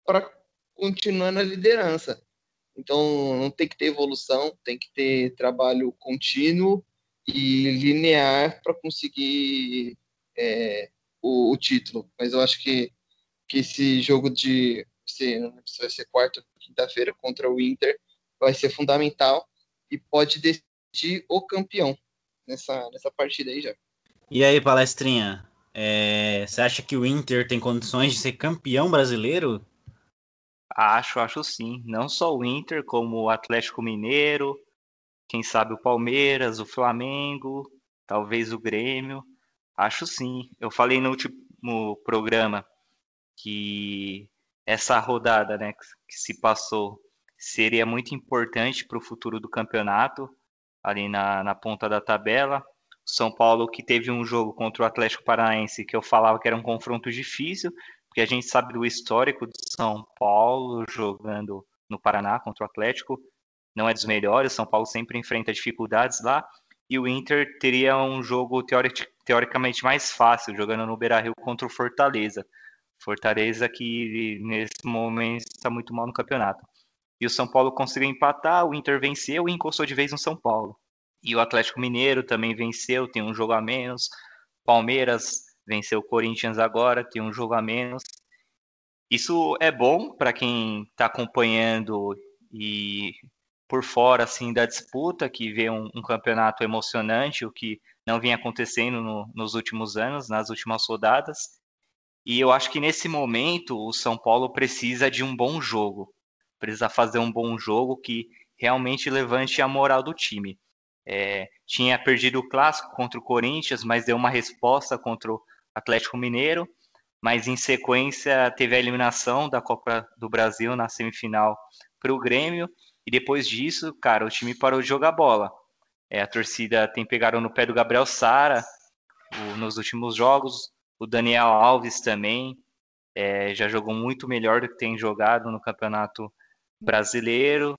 [SPEAKER 2] para continuar na liderança. Então, não tem que ter evolução, tem que ter trabalho contínuo e linear para conseguir é, o, o, título. Mas eu acho que, que esse jogo de. Se, se vai ser quarta ou quinta-feira contra o Inter vai ser fundamental e pode decidir o campeão nessa, nessa partida aí já.
[SPEAKER 1] E aí, palestrinha? É, você acha que o Inter tem condições de ser campeão brasileiro?
[SPEAKER 4] Acho, acho sim. Não só o Inter, como o Atlético Mineiro, quem sabe o Palmeiras, o Flamengo, talvez o Grêmio. Acho sim. Eu falei no último programa que essa rodada né, que se passou seria muito importante para o futuro do campeonato, ali na, na ponta da tabela. São Paulo que teve um jogo contra o Atlético Paranaense que eu falava que era um confronto difícil, porque a gente sabe do histórico de São Paulo jogando no Paraná contra o Atlético, não é dos melhores, São Paulo sempre enfrenta dificuldades lá, e o Inter teria um jogo teoric, teoricamente mais fácil, jogando no Beira-Rio contra o Fortaleza. Fortaleza que nesse momento está muito mal no campeonato. E o São Paulo conseguiu empatar, o Inter venceu e encostou de vez no São Paulo. E o Atlético Mineiro também venceu, tem um jogo a menos. Palmeiras venceu o Corinthians agora, tem um jogo a menos. Isso é bom para quem está acompanhando e por fora assim da disputa, que vê um, um campeonato emocionante, o que não vinha acontecendo no, nos últimos anos, nas últimas rodadas. E eu acho que nesse momento o São Paulo precisa de um bom jogo, precisa fazer um bom jogo que realmente levante a moral do time. É, tinha perdido o clássico contra o Corinthians, mas deu uma resposta contra o Atlético Mineiro. Mas em sequência teve a eliminação da Copa do Brasil na semifinal para o Grêmio. E depois disso, cara, o time parou de jogar bola. É, a torcida tem pegado no pé do Gabriel Sara o, nos últimos jogos. O Daniel Alves também é, já jogou muito melhor do que tem jogado no Campeonato Brasileiro.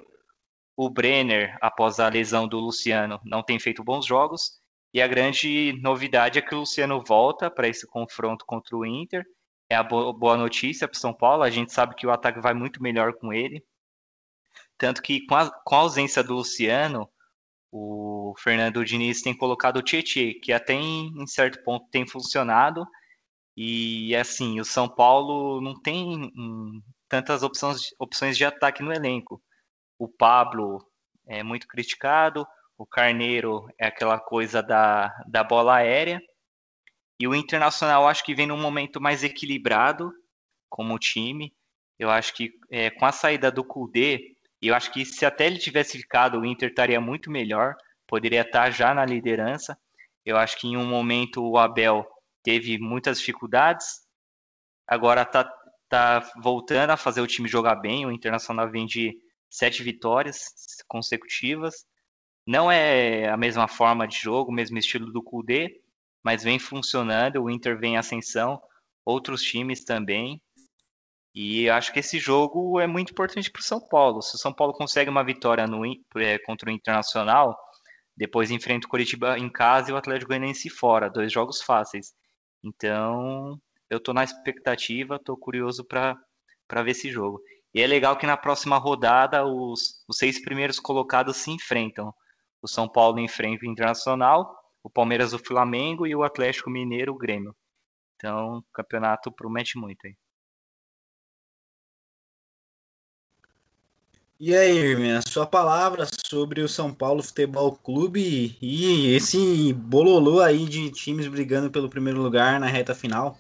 [SPEAKER 4] O Brenner, após a lesão do Luciano, não tem feito bons jogos. E a grande novidade é que o Luciano volta para esse confronto contra o Inter. É a boa notícia para São Paulo. A gente sabe que o ataque vai muito melhor com ele. Tanto que com a, com a ausência do Luciano, o Fernando Diniz tem colocado o Tietchan, que até em, em, certo ponto tem funcionado. E assim, o São Paulo não tem hum, tantas opções, opções de ataque no elenco o Pablo é muito criticado, o Carneiro é aquela coisa da, da bola aérea, e o Internacional acho que vem num momento mais equilibrado como time. Eu acho que é, com a saída do Kudê, eu acho que se até ele tivesse ficado, o Inter estaria muito melhor, poderia estar já na liderança. Eu acho que em um momento o Abel teve muitas dificuldades, agora está tá voltando a fazer o time jogar bem. O Internacional vem de sete vitórias consecutivas. Não é a mesma forma de jogo, o mesmo estilo do Kudê, mas vem funcionando. O Inter vem em ascensão, outros times também. E acho que esse jogo é muito importante para o São Paulo. Se o São Paulo consegue uma vitória no, é, contra o Internacional, depois enfrenta o Curitiba em casa e o Atlético Goianiense fora, dois jogos fáceis. Então, eu estou na expectativa, estou curioso para ver esse jogo. E é legal que na próxima rodada os, os seis primeiros colocados se enfrentam. O São Paulo enfrenta o Internacional, o Palmeiras o Flamengo e o Atlético Mineiro o Grêmio. Então, o campeonato promete muito aí.
[SPEAKER 1] E aí, Irmã, a sua palavra sobre o São Paulo Futebol Clube e esse bololô aí de times brigando pelo primeiro lugar na reta final?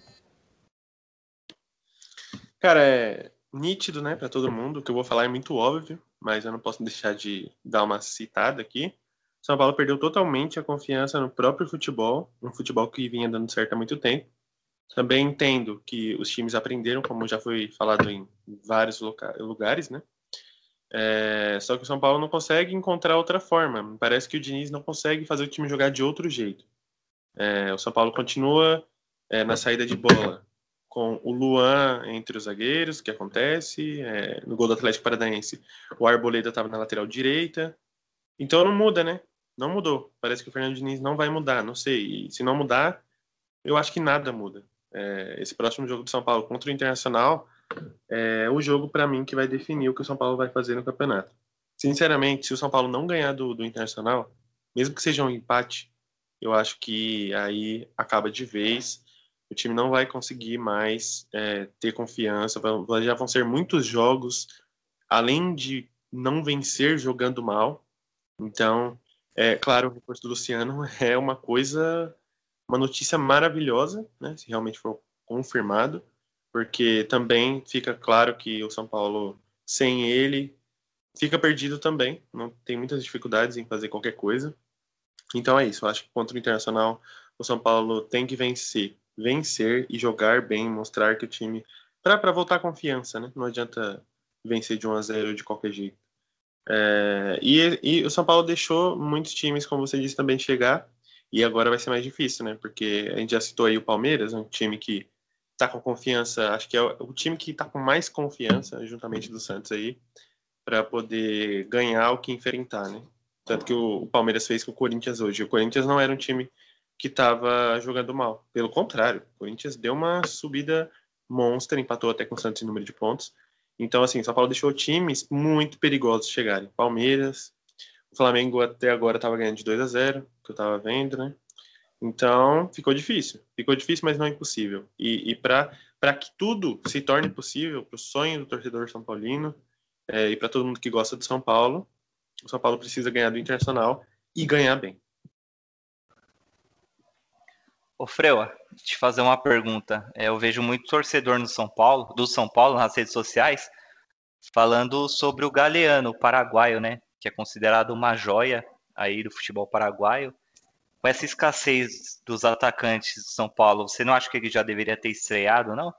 [SPEAKER 3] Cara, é, nítido, né, para todo mundo. O que eu vou falar é muito óbvio, mas eu não posso deixar de dar uma citada aqui. São Paulo perdeu totalmente a confiança no próprio futebol, um futebol que vinha dando certo há muito tempo. Também entendo que os times aprenderam, como já foi falado em vários lugares, né? É, só que o São Paulo não consegue encontrar outra forma. Parece que o Diniz não consegue fazer o time jogar de outro jeito. É, o São Paulo continua é, na saída de bola, com o Luan entre os zagueiros, que acontece, é, no gol do Atlético Paranaense, o Arboleda estava na lateral direita, então não muda, né? Não mudou. Parece que o Fernando Diniz não vai mudar, não sei. E se não mudar, eu acho que nada muda. É, esse próximo jogo do São Paulo contra o Internacional é o jogo para mim que vai definir o que o São Paulo vai fazer no campeonato. Sinceramente, se o São Paulo não ganhar do, do Internacional, mesmo que seja um empate, eu acho que aí acaba de vez o time não vai conseguir mais é, ter confiança, já vão ser muitos jogos além de não vencer jogando mal. Então, é claro, o reforço do Luciano <laughs> é uma coisa, uma notícia maravilhosa, né? Se realmente for confirmado, porque também fica claro que o São Paulo sem ele fica perdido também, não tem muitas dificuldades em fazer qualquer coisa. Então é isso, eu acho que contra o Internacional o São Paulo tem que vencer, vencer e jogar bem, mostrar que o time para voltar a confiança, né? Não adianta vencer de 1 a 0 de qualquer jeito. É, e, e, o São Paulo deixou muitos times, como você disse, também chegar. E agora vai ser mais difícil, né? Porque a gente já citou aí o Palmeiras, um time que está com confiança, acho que é o, time que está com mais confiança, juntamente do Santos aí, para poder ganhar o que enfrentar, né? Tanto que o, o, Palmeiras fez com o Corinthians hoje. O Corinthians não era um time que estava jogando mal. Pelo contrário, o Corinthians deu uma subida monstra, empatou até com o Santos em número de pontos. Então, assim, São Paulo deixou times muito perigosos chegarem. Palmeiras, o Flamengo até agora estava ganhando de 2 a 0 que eu estava vendo, né? Então, ficou difícil. Ficou difícil, mas não impossível. E, e para que tudo se torne possível, para o sonho do torcedor São Paulino é, e para todo mundo que gosta de São Paulo, o São Paulo precisa ganhar do Internacional e ganhar bem.
[SPEAKER 4] Ô Freua, te fazer uma pergunta. É, eu vejo muito torcedor no São Paulo, do São Paulo nas redes sociais, falando sobre o Galeano, o paraguaio, né? Que é considerado uma joia aí do futebol paraguaio. Com essa escassez dos atacantes do São Paulo, você não acha que ele já deveria ter estreado, não?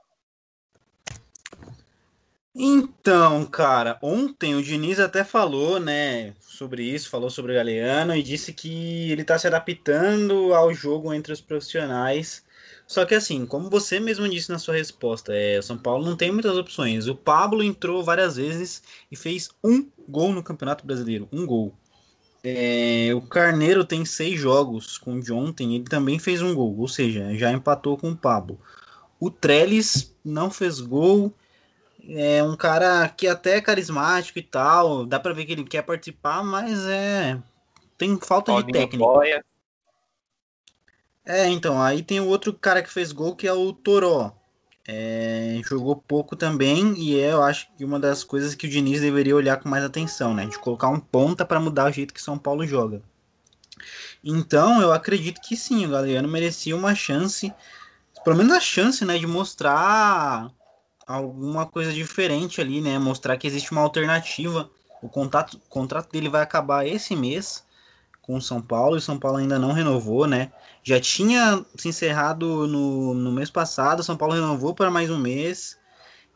[SPEAKER 1] Então, cara, ontem o Diniz até falou, né, sobre isso, falou sobre o Galeano e disse que ele tá se adaptando ao jogo entre os profissionais. Só que assim, como você mesmo disse na sua resposta, é, o São Paulo não tem muitas opções. O Pablo entrou várias vezes e fez um gol no Campeonato Brasileiro, um gol. É, o Carneiro tem seis jogos com o de ontem, ele também fez um gol, ou seja, já empatou com o Pablo. O Trellis não fez gol é um cara que até é carismático e tal, dá para ver que ele quer participar, mas é tem falta Paulinho de técnica. Boia. É, então, aí tem o outro cara que fez gol que é o Toró. É, jogou pouco também e é, eu acho que uma das coisas que o Diniz deveria olhar com mais atenção, né? De colocar um ponta para mudar o jeito que São Paulo joga. Então, eu acredito que sim, o Galeano merecia uma chance, pelo menos a chance, né, de mostrar alguma coisa diferente ali, né? Mostrar que existe uma alternativa. O contato, contrato dele vai acabar esse mês com o São Paulo e o São Paulo ainda não renovou, né? Já tinha se encerrado no, no mês passado, o São Paulo renovou para mais um mês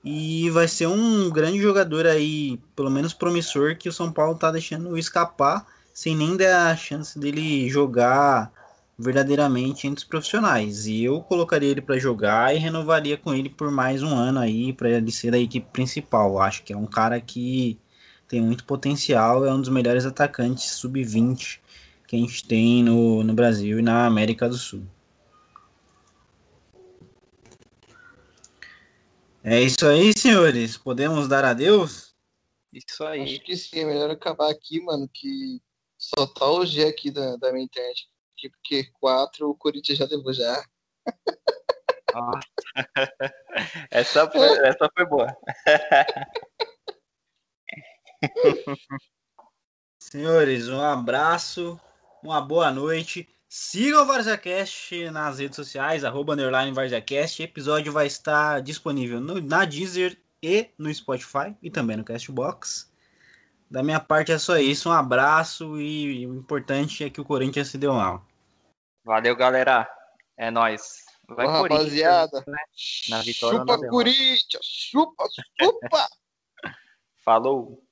[SPEAKER 1] e vai ser um grande jogador aí, pelo menos promissor, que o São Paulo tá deixando escapar sem nem dar a chance dele jogar verdadeiramente entre os profissionais. E eu colocaria ele para jogar e renovaria com ele por mais um ano aí para ele ser da equipe principal. Acho que é um cara que tem muito potencial, é um dos melhores atacantes sub-20 que a gente tem no, no Brasil e na América do Sul. É isso aí, senhores. Podemos dar adeus?
[SPEAKER 2] Isso aí. Acho que sim, é melhor acabar aqui, mano, que só tá o G aqui da, da minha internet porque quatro o Corinthians já levou já. <laughs>
[SPEAKER 4] essa, foi, essa foi boa. <laughs>
[SPEAKER 1] Senhores, um abraço, uma boa noite. Siga o VarzaCast nas redes sociais, arroba underline VarzaCast. O episódio vai estar disponível no, na Deezer e no Spotify e também no Castbox. Da minha parte é só isso. Um abraço e o importante é que o Corinthians se deu mal.
[SPEAKER 4] Valeu, galera. É nóis.
[SPEAKER 2] Vai, Ô, rapaziada. Né? Na vitória chupa, Corinthians. Chupa, chupa. <laughs>
[SPEAKER 4] Falou.